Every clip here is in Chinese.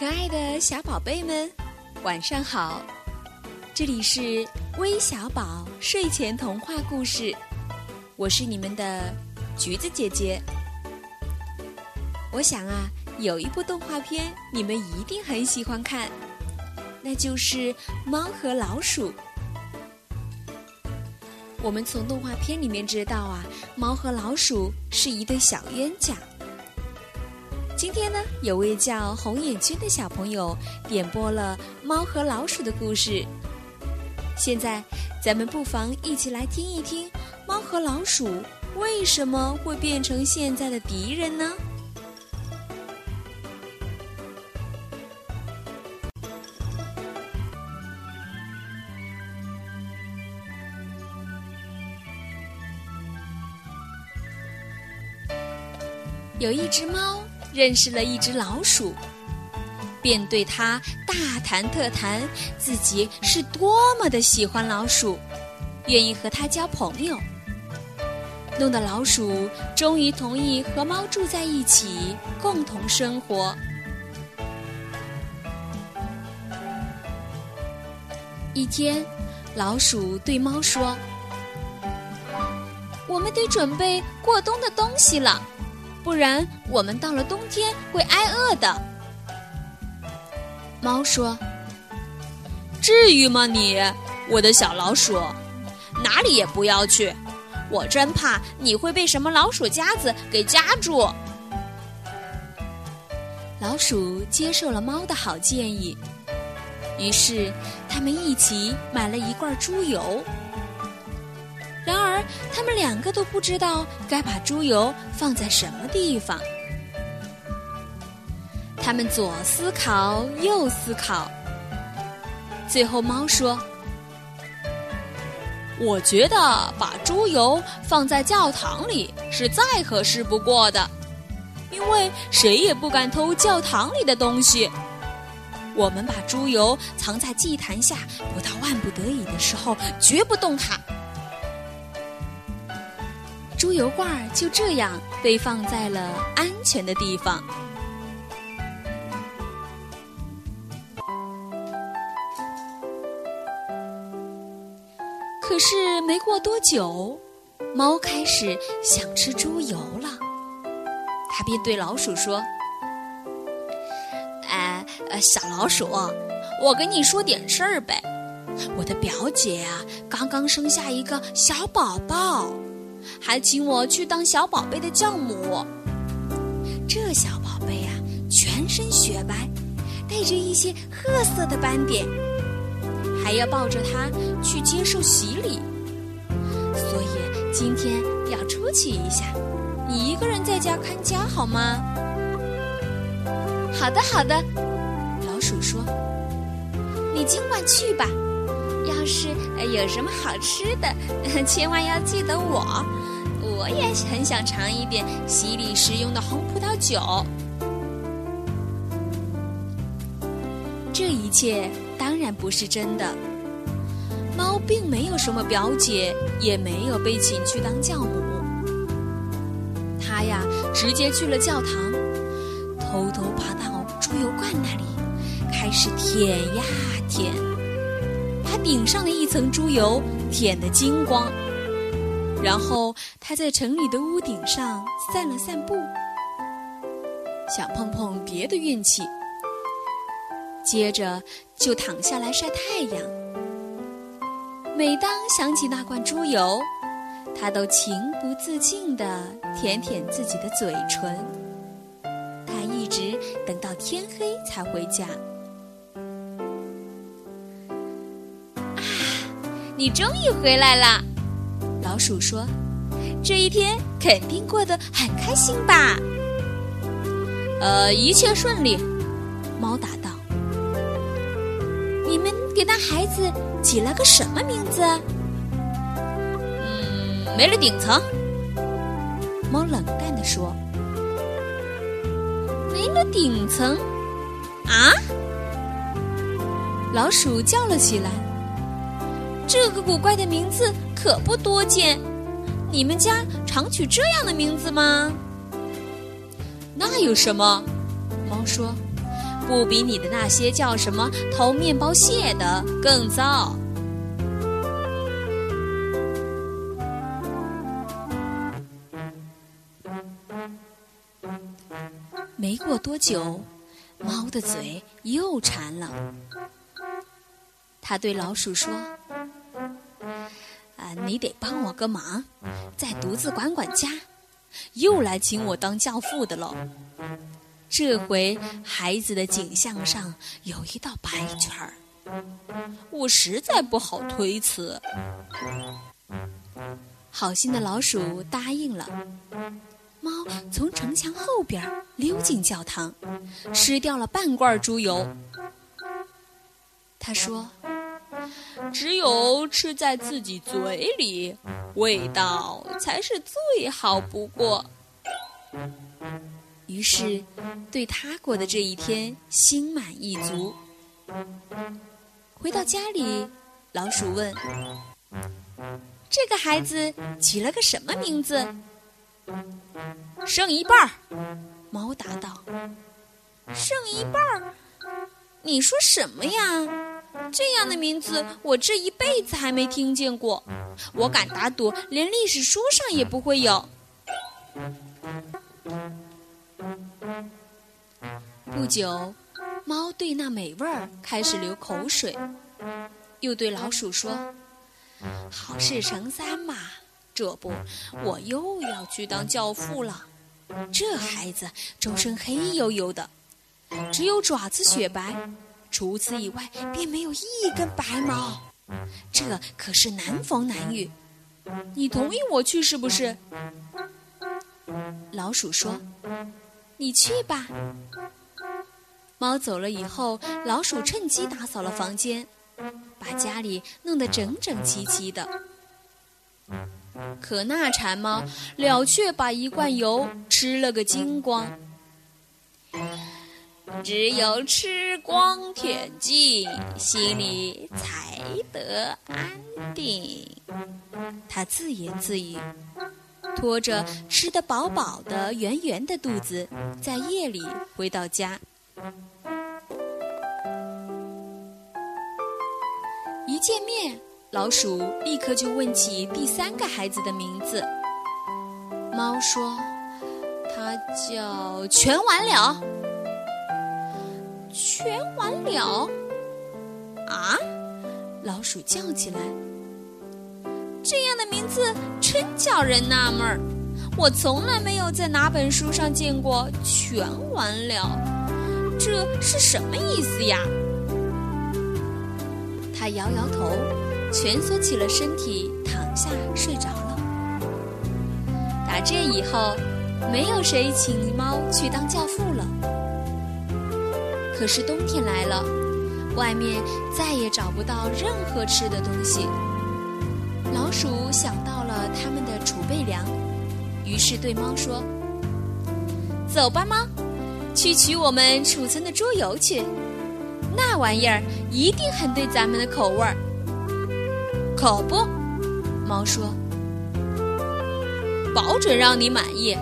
可爱的小宝贝们，晚上好！这里是微小宝睡前童话故事，我是你们的橘子姐姐。我想啊，有一部动画片你们一定很喜欢看，那就是《猫和老鼠》。我们从动画片里面知道啊，猫和老鼠是一对小冤家。今天呢，有位叫红眼睛的小朋友点播了《猫和老鼠》的故事。现在，咱们不妨一起来听一听，猫和老鼠为什么会变成现在的敌人呢？有一只猫。认识了一只老鼠，便对它大谈特谈自己是多么的喜欢老鼠，愿意和它交朋友，弄得老鼠终于同意和猫住在一起，共同生活。一天，老鼠对猫说：“我们得准备过冬的东西了。”不然，我们到了冬天会挨饿的。猫说：“至于吗你，我的小老鼠，哪里也不要去，我真怕你会被什么老鼠夹子给夹住。”老鼠接受了猫的好建议，于是他们一起买了一罐猪油。他们两个都不知道该把猪油放在什么地方。他们左思考，右思考，最后猫说：“我觉得把猪油放在教堂里是再合适不过的，因为谁也不敢偷教堂里的东西。我们把猪油藏在祭坛下，不到万不得已的时候，绝不动它。”猪油罐就这样被放在了安全的地方。可是没过多久，猫开始想吃猪油了。它便对老鼠说：“哎，呃，小老鼠，我跟你说点事儿呗。我的表姐啊，刚刚生下一个小宝宝。”还请我去当小宝贝的教母。这小宝贝呀，全身雪白，带着一些褐色的斑点，还要抱着它去接受洗礼。所以今天要出去一下，你一个人在家看家好吗？好的，好的。老鼠说：“你尽管去吧。”要是有什么好吃的，千万要记得我。我也很想尝一点洗礼时用的红葡萄酒。这一切当然不是真的。猫并没有什么表姐，也没有被请去当教母。它呀，直接去了教堂，偷偷爬到猪油罐那里，开始舔呀舔。他顶上了一层猪油，舔得精光。然后他在城里的屋顶上散了散步，想碰碰别的运气。接着就躺下来晒太阳。每当想起那罐猪油，他都情不自禁地舔舔自己的嘴唇。他一直等到天黑才回家。你终于回来了，老鼠说：“这一天肯定过得很开心吧？”“呃，一切顺利。”猫答道。“你们给那孩子起了个什么名字？”“嗯，没了顶层。”猫冷淡地说。“没了顶层？啊？”老鼠叫了起来。这个古怪的名字可不多见，你们家常取这样的名字吗？那有什么？猫说：“不比你的那些叫什么偷面包屑的更糟。没过多久，猫的嘴又馋了。他对老鼠说：“，你得帮我个忙，再独自管管家。又来请我当教父的喽。这回孩子的颈项上有一道白圈儿，我实在不好推辞。”好心的老鼠答应了。猫从城墙后边溜进教堂，吃掉了半罐猪油。他说：“只有吃在自己嘴里，味道才是最好不过。”于是，对他过的这一天心满意足。回到家里，老鼠问：“这个孩子起了个什么名字？”剩一半儿，猫答道：“剩一半儿，你说什么呀？这样的名字我这一辈子还没听见过，我敢打赌，连历史书上也不会有。”不久，猫对那美味儿开始流口水，又对老鼠说：“好事成三嘛。”这不，我又要去当教父了。这孩子周身黑黝黝的，只有爪子雪白，除此以外便没有一根白毛。这可是难逢难遇。你同意我去是不是？老鼠说：“你去吧。”猫走了以后，老鼠趁机打扫了房间，把家里弄得整整齐齐的。可那馋猫了却把一罐油吃了个精光，只有吃光舔尽，心里才得安定。他自言自语，拖着吃得饱饱的圆圆的肚子，在夜里回到家。一见面。老鼠立刻就问起第三个孩子的名字。猫说：“他叫全完了。”全完了？啊！老鼠叫起来：“这样的名字真叫人纳闷儿！我从来没有在哪本书上见过‘全完了’，这是什么意思呀？”他摇摇头。蜷缩起了身体，躺下睡着了。打这以后，没有谁请猫去当教父了。可是冬天来了，外面再也找不到任何吃的东西。老鼠想到了他们的储备粮，于是对猫说：“走吧，猫，去取我们储存的猪油去。那玩意儿一定很对咱们的口味儿。”可不，猫说：“保准让你满意，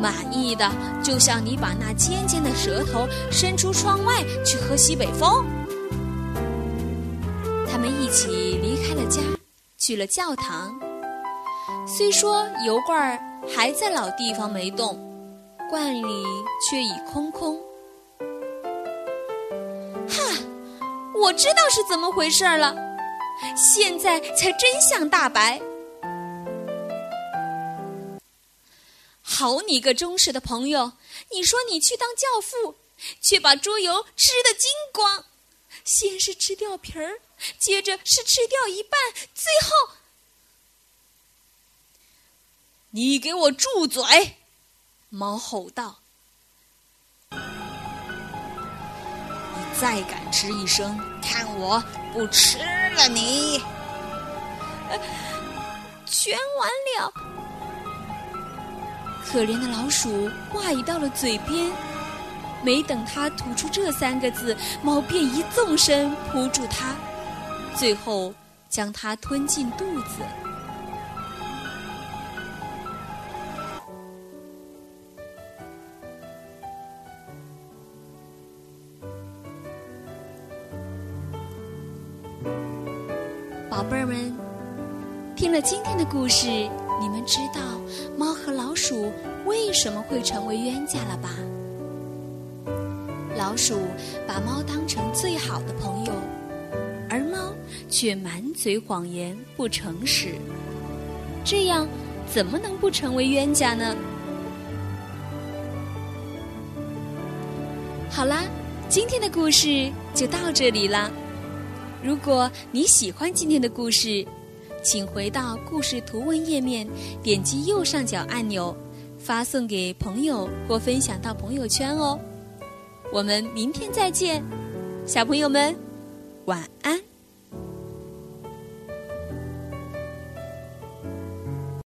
满意的就像你把那尖尖的舌头伸出窗外去喝西北风。”他们一起离开了家，去了教堂。虽说油罐儿还在老地方没动，罐里却已空空。哈，我知道是怎么回事了。现在才真相大白！好你个忠实的朋友，你说你去当教父，却把猪油吃得精光。先是吃掉皮儿，接着是吃掉一半，最后……你给我住嘴！猫吼道：“你再敢吱一声，看我！”不吃了你，全完了。可怜的老鼠话已到了嘴边没等它吐出这三个字猫便一纵身扑住它最后将它吞进肚子。宝贝儿们听了今天的故事知道猫和老鼠为什么会成为冤家了吧？老鼠把猫当成最好的朋友，而猫却满嘴谎言不诚实，这样怎么能不成为冤家呢？好啦，今天的故事就到这里啦。如果你喜欢今天的故事，请回到故事图文页面，点击右上角按钮，发送给朋友或分享到朋友圈哦。我们明天再见，小朋友们。晚安